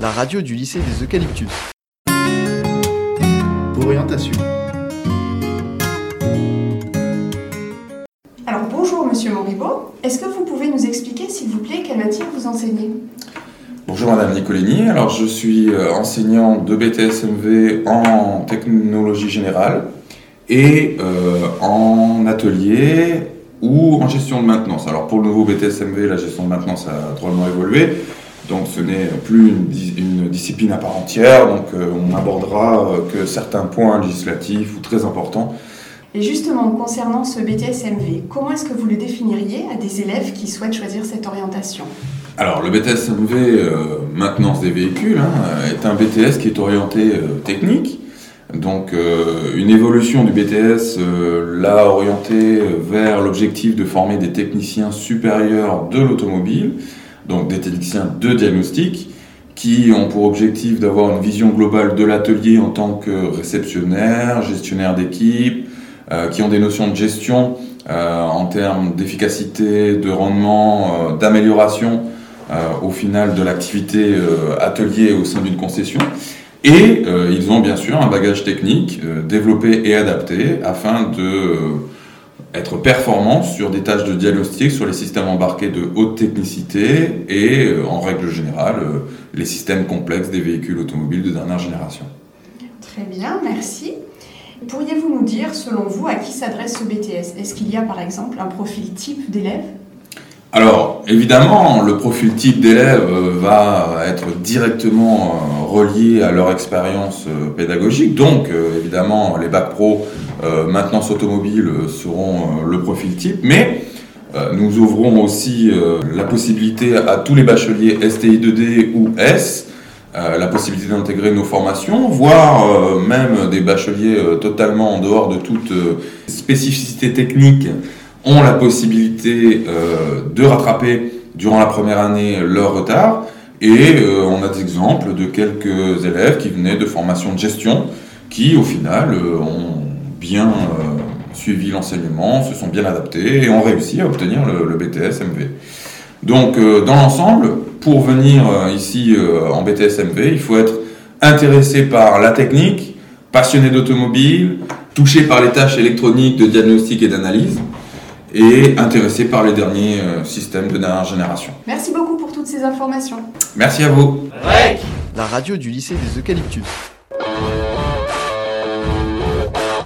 la radio du lycée des Eucalyptus. Orientation. Alors bonjour Monsieur Moribo, est-ce que vous pouvez nous expliquer s'il vous plaît quelle matière vous enseignez? Bonjour Madame Nicolini, alors je suis euh, enseignant de BTSMV en technologie générale et euh, en atelier ou en gestion de maintenance. Alors pour le nouveau BTSMV, la gestion de maintenance a drôlement évolué, donc ce n'est plus une, dis- une discipline à part entière, donc euh, on n'abordera euh, que certains points législatifs ou très importants. Et justement concernant ce BTS-MV, comment est-ce que vous le définiriez à des élèves qui souhaitent choisir cette orientation? Alors le BTSMV, euh, maintenance des véhicules, hein, est un BTS qui est orienté euh, technique. Donc euh, une évolution du BTS l'a orienté vers l'objectif de former des techniciens supérieurs de l'automobile, donc des techniciens de diagnostic, qui ont pour objectif d'avoir une vision globale de l'atelier en tant que réceptionnaire, gestionnaire d'équipe, euh, qui ont des notions de gestion euh, en termes d'efficacité, de rendement, euh, d'amélioration au final de l'activité atelier au sein d'une concession. Et ils ont bien sûr un bagage technique développé et adapté afin de être performants sur des tâches de diagnostic sur les systèmes embarqués de haute technicité et euh, en règle générale euh, les systèmes complexes des véhicules automobiles de dernière génération. Très bien, merci. Pourriez-vous nous dire, selon vous, à qui s'adresse ce BTS Est-ce qu'il y a par exemple un profil type d'élève? Alors, évidemment, le profil type d'élève euh, va être directement euh, relié à leur expérience euh, pédagogique. Donc, évidemment, les bacs pro maintenance automobile seront le profil type. Mais nous ouvrons aussi la possibilité à tous les bacheliers STI 2D ou S la possibilité d'intégrer nos formations, voire même des bacheliers totalement en dehors de toute spécificité technique ont la possibilité euh, de rattraper durant la première année leur retard. Et euh, on a des exemples de quelques élèves qui venaient de formations de gestion qui, au final, euh, ont bien suivi l'enseignement, se sont bien adaptés et ont réussi à obtenir le, le BTS MV. Donc, dans l'ensemble, pour venir ici en BTS MV, il faut être intéressé par la technique, passionné d'automobile, touché par les tâches électroniques de diagnostic et d'analyse, et intéressé par les derniers euh, systèmes de dernière génération. Merci beaucoup pour toutes ces informations. Merci à vous. La radio du lycée des Eucalyptus.